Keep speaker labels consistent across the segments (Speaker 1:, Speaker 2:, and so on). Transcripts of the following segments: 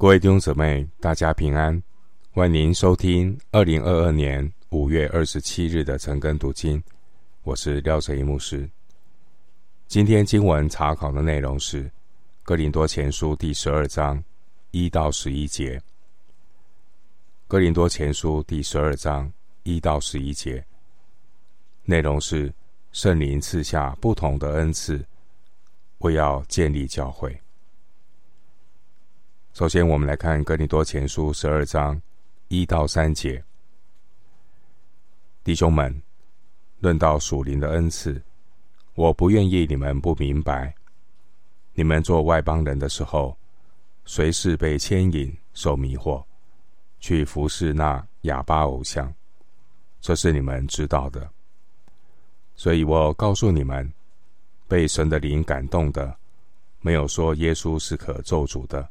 Speaker 1: 各位弟兄姊妹，大家平安！欢迎收听二零二二年五月二十七日的晨更读经，我是廖哲一牧师。今天经文查考的内容是《哥林多前书》第十二章一到十一节，《哥林多前书》第十二章一到十一节内容是圣灵赐下不同的恩赐，为要建立教会。首先，我们来看《哥林多前书》十二章一到三节。弟兄们，论到属灵的恩赐，我不愿意你们不明白。你们做外邦人的时候，随时被牵引、受迷惑，去服侍那哑巴偶像，这是你们知道的。所以我告诉你们，被神的灵感动的，没有说耶稣是可咒诅的。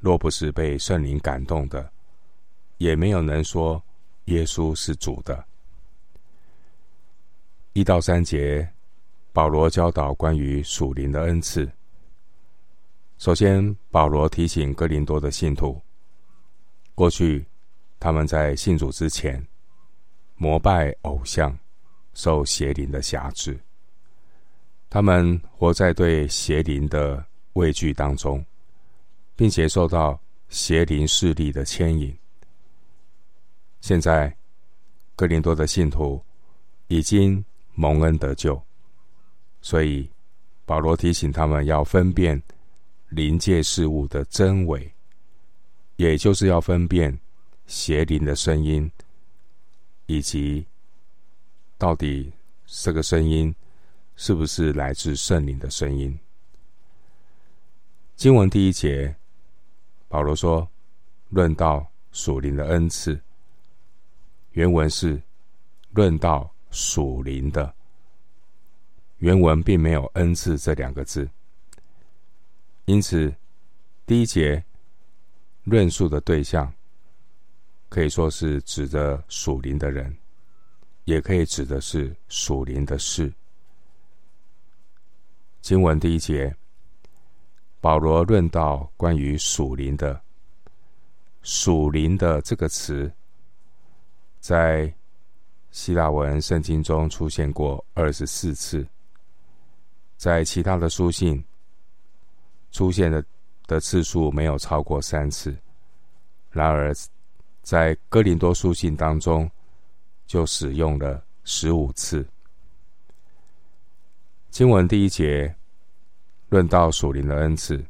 Speaker 1: 若不是被圣灵感动的，也没有能说耶稣是主的。一到三节，保罗教导关于属灵的恩赐。首先，保罗提醒哥林多的信徒，过去他们在信主之前，膜拜偶像，受邪灵的辖制，他们活在对邪灵的畏惧当中。并且受到邪灵势力的牵引。现在，哥林多的信徒已经蒙恩得救，所以保罗提醒他们要分辨灵界事物的真伪，也就是要分辨邪灵的声音，以及到底这个声音是不是来自圣灵的声音。经文第一节。保罗说：“论到属灵的恩赐，原文是‘论到属灵的’，原文并没有‘恩赐’这两个字。因此，第一节论述的对象可以说是指着属灵的人，也可以指的是属灵的事。经文第一节。”保罗论到关于属灵的“属灵”的这个词，在希腊文圣经中出现过二十四次，在其他的书信出现的的次数没有超过三次。然而，在哥林多书信当中，就使用了十五次。经文第一节。论到属灵的恩赐，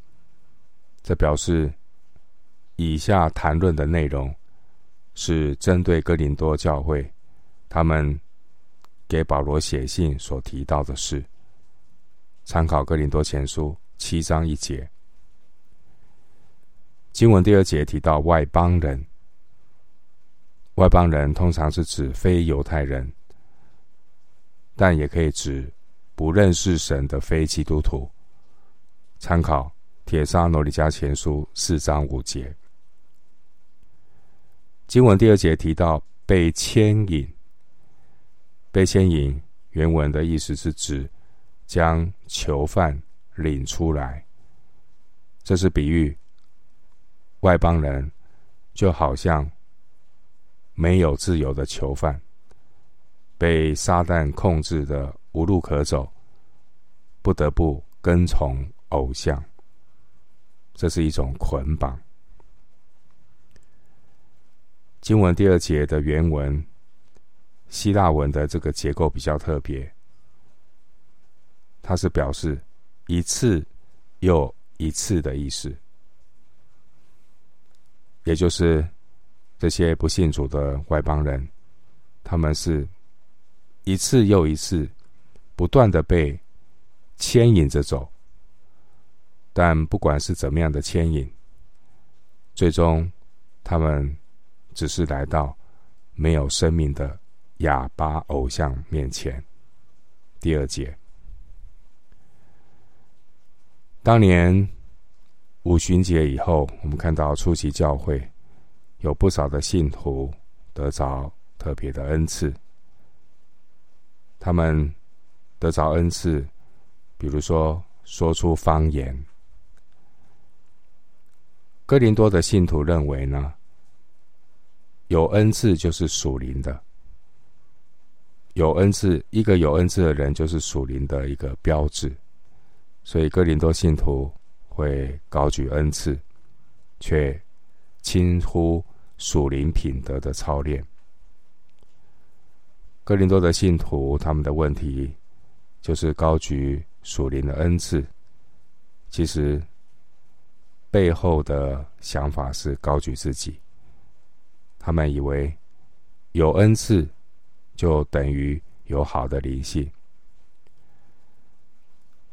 Speaker 1: 这表示以下谈论的内容是针对哥林多教会，他们给保罗写信所提到的事。参考哥林多前书七章一节，经文第二节提到外邦人，外邦人通常是指非犹太人，但也可以指不认识神的非基督徒。参考《帖撒罗尼迦前书》四章五节，经文第二节提到被牵引。被牵引原文的意思是指将囚犯领出来，这是比喻外邦人就好像没有自由的囚犯，被撒旦控制的无路可走，不得不跟从。偶像，这是一种捆绑。经文第二节的原文，希腊文的这个结构比较特别，它是表示一次又一次的意思，也就是这些不信主的外邦人，他们是一次又一次不断的被牵引着走。但不管是怎么样的牵引，最终他们只是来到没有生命的哑巴偶像面前。第二节，当年五旬节以后，我们看到初期教会有不少的信徒得着特别的恩赐，他们得着恩赐，比如说说出方言。哥林多的信徒认为呢，有恩赐就是属灵的，有恩赐，一个有恩赐的人就是属灵的一个标志，所以哥林多信徒会高举恩赐，却轻忽属灵品德的操练。哥林多的信徒，他们的问题就是高举属灵的恩赐，其实背后的想法是高举自己。他们以为有恩赐就等于有好的灵性。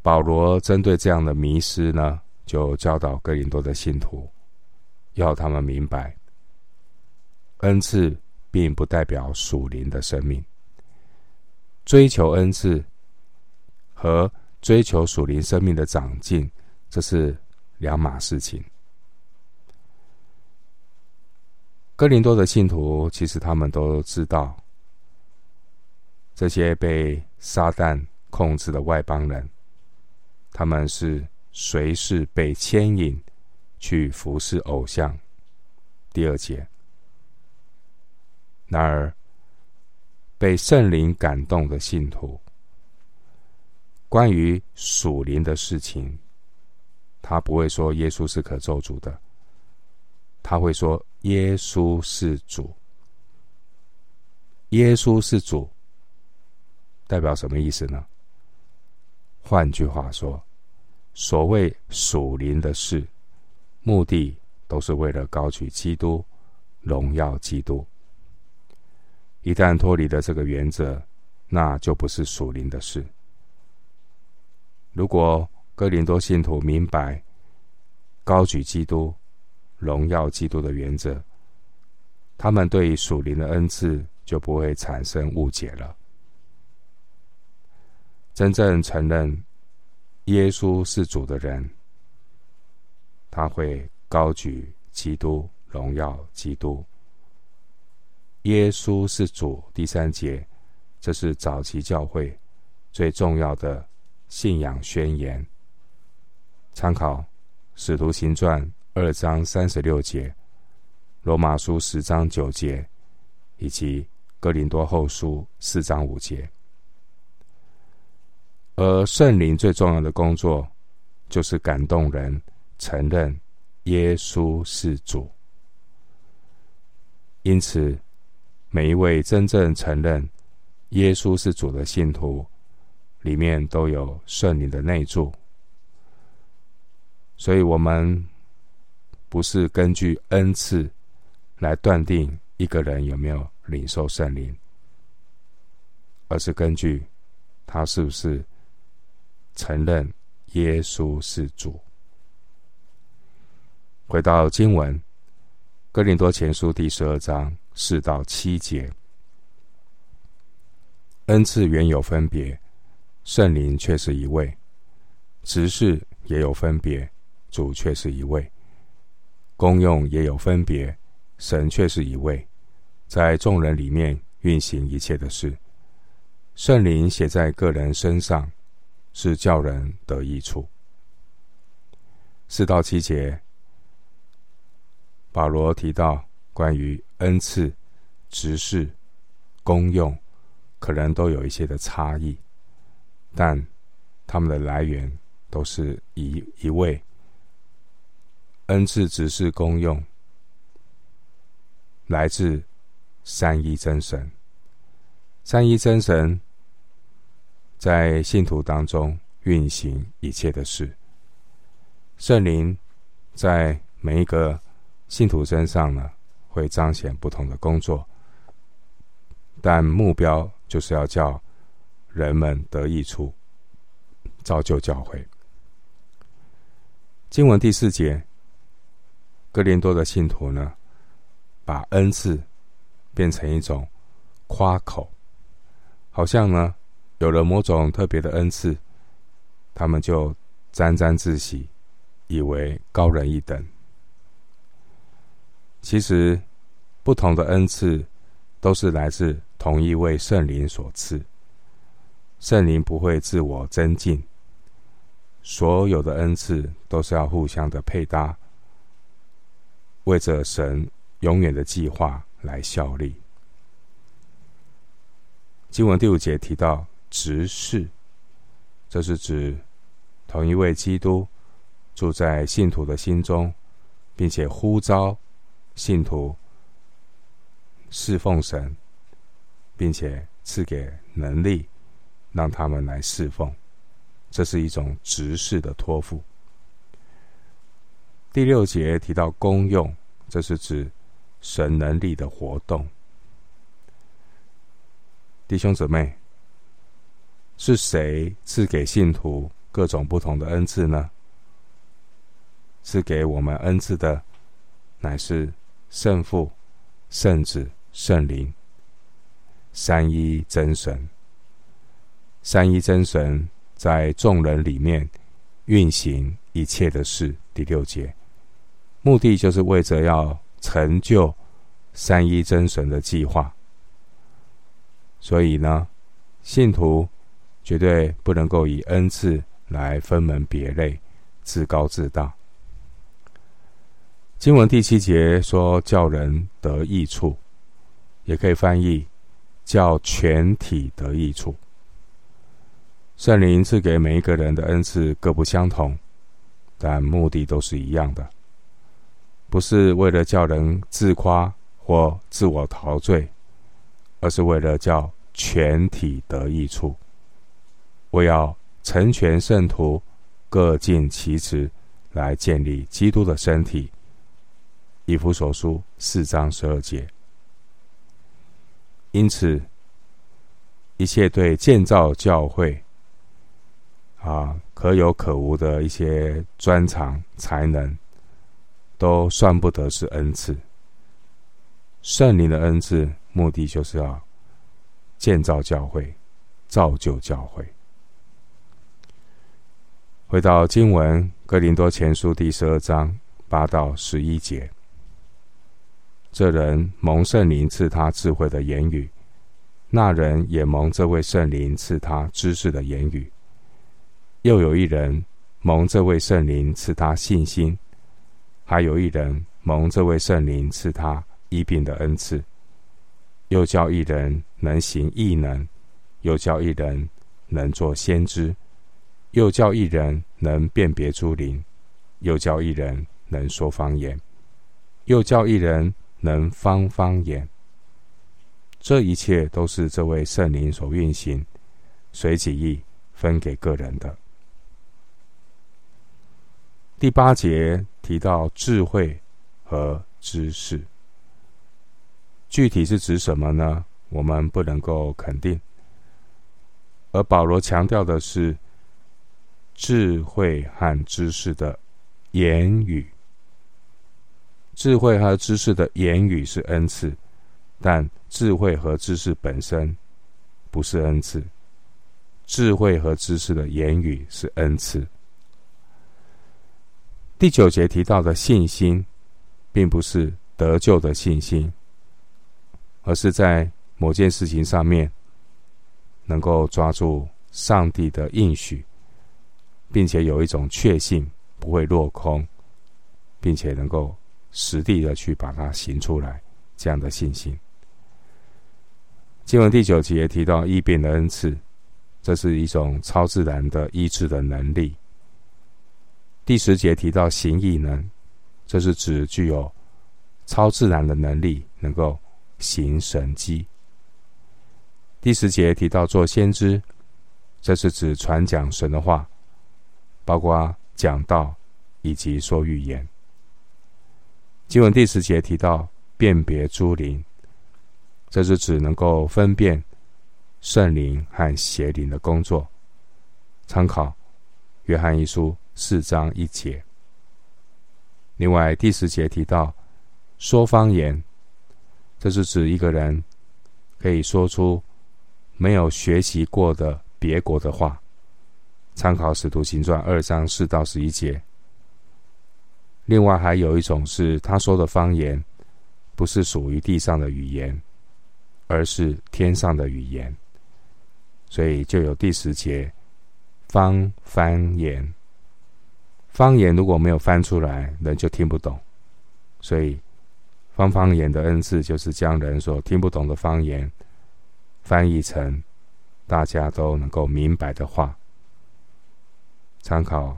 Speaker 1: 保罗针对这样的迷失呢，就教导哥林多的信徒，要他们明白，恩赐并不代表属灵的生命。追求恩赐和追求属灵生命的长进，这是两码事情。哥林多的信徒其实他们都知道，这些被撒旦控制的外邦人，他们是随时被牵引去服侍偶像。第二节，然而。被圣灵感动的信徒，关于属灵的事情，他不会说耶稣是可咒主的，他会说耶稣是主。耶稣是主，代表什么意思呢？换句话说，所谓属灵的事，目的都是为了高举基督，荣耀基督。一旦脱离了这个原则，那就不是属灵的事。如果哥林多信徒明白高举基督、荣耀基督的原则，他们对属灵的恩赐就不会产生误解了。真正承认耶稣是主的人，他会高举基督、荣耀基督。耶稣是主，第三节，这是早期教会最重要的信仰宣言。参考《使徒行传》二章三十六节，《罗马书》十章九节，以及《哥林多后书》四章五节。而圣灵最重要的工作，就是感动人承认耶稣是主。因此，每一位真正承认耶稣是主的信徒，里面都有圣灵的内住，所以我们不是根据恩赐来断定一个人有没有领受圣灵，而是根据他是不是承认耶稣是主。回到经文，《哥林多前书》第十二章。四到七节，恩赐原有分别，圣灵却是一位；职事也有分别，主却是一位；功用也有分别，神却是一位，在众人里面运行一切的事。圣灵写在个人身上，是叫人得益处。四到七节，保罗提到关于。恩赐、职事、功用，可能都有一些的差异，但他们的来源都是一一位。恩赐、只是、功用，来自三一真神。三一真神在信徒当中运行一切的事。圣灵在每一个信徒身上呢，会彰显不同的工作，但目标就是要叫人们得益处，造就教会。经文第四节，哥林多的信徒呢，把恩赐变成一种夸口，好像呢有了某种特别的恩赐，他们就沾沾自喜，以为高人一等。其实，不同的恩赐都是来自同一位圣灵所赐。圣灵不会自我增进，所有的恩赐都是要互相的配搭，为着神永远的计划来效力。经文第五节提到执事，这是指同一位基督住在信徒的心中，并且呼召信徒侍奉神，并且赐给能力，让他们来侍奉。这是一种执事的托付。第六节提到功用，这是指神能力的活动。弟兄姊妹，是谁赐给信徒各种不同的恩赐呢？赐给我们恩赐的，乃是圣父、圣子、圣灵，三一真神。三一真神在众人里面运行一切的事。第六节，目的就是为着要成就三一真神的计划。所以呢，信徒绝对不能够以恩赐来分门别类、自高自大。经文第七节说：“叫人得益处”，也可以翻译“叫全体得益处”。圣灵赐给每一个人的恩赐各不相同，但目的都是一样的，不是为了叫人自夸或自我陶醉，而是为了叫。全体得益处，我要成全圣徒，各尽其职，来建立基督的身体。以弗所书四章十二节。因此，一切对建造教会啊可有可无的一些专长才能，都算不得是恩赐。圣灵的恩赐，目的就是要。建造教会，造就教会。回到经文，《哥林多前书》第十二章八到十一节。这人蒙圣灵赐他智慧的言语，那人也蒙这位圣灵赐他知识的言语。又有一人蒙这位圣灵赐他信心，还有一人蒙这位圣灵赐他医病的恩赐。又叫一人能行异能，又叫一人能作先知，又叫一人能辨别诸灵，又叫一人能说方言，又叫一人能方方言。这一切都是这位圣灵所运行，随己意分给个人的。第八节提到智慧和知识。具体是指什么呢？我们不能够肯定。而保罗强调的是智慧和知识的言语。智慧和知识的言语是恩赐，但智慧和知识本身不是恩赐。智慧和知识的言语是恩赐。第九节提到的信心，并不是得救的信心。而是在某件事情上面，能够抓住上帝的应许，并且有一种确信不会落空，并且能够实地的去把它行出来，这样的信心。经文第九节也提到异病的恩赐，这是一种超自然的医治的能力。第十节提到行异能，这是指具有超自然的能力，能够。行神迹。第十节提到做先知，这是指传讲神的话，包括讲道以及说预言。经文第十节提到辨别诸灵，这是指能够分辨圣灵和邪灵的工作。参考约翰一书四章一节。另外第十节提到说方言。这是指一个人可以说出没有学习过的别国的话。参考《使徒行传》二章四到十一节。另外还有一种是他说的方言，不是属于地上的语言，而是天上的语言。所以就有第十节方方言。方言如果没有翻出来，人就听不懂。所以方方言的恩赐就是将人所听不懂的方言翻译成大家都能够明白的话。参考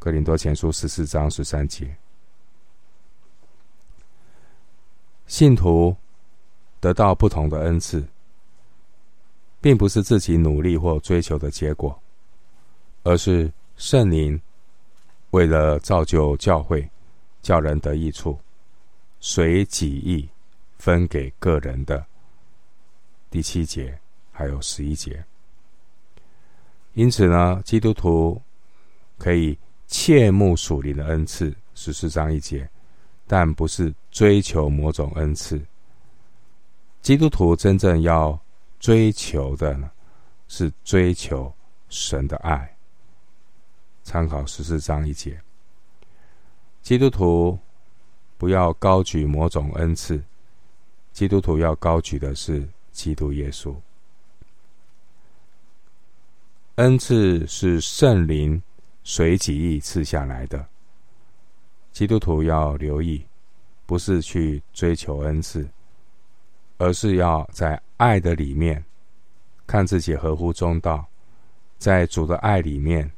Speaker 1: 哥林多前书十四章十三节，信徒得到不同的恩赐，并不是自己努力或追求的结果，而是圣灵为了造就教会，叫人得益处，随己意分给个人的。第七节还有十一节，因此呢，基督徒。可以切慕属灵的恩赐，十四章一节，但不是追求某种恩赐。基督徒真正要追求的呢，是追求神的爱。参考十四章一节，基督徒不要高举某种恩赐，基督徒要高举的是基督耶稣。恩赐是圣灵。随己意赐下来的，基督徒要留意，不是去追求恩赐，而是要在爱的里面，看自己合乎中道，在主的爱里面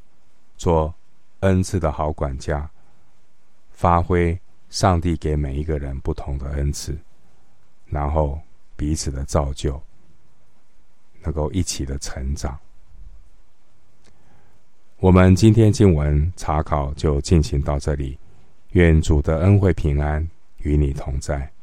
Speaker 1: 做恩赐的好管家，发挥上帝给每一个人不同的恩赐，然后彼此的造就，能够一起的成长。我们今天经文查考就进行到这里，愿主的恩惠平安与你同在。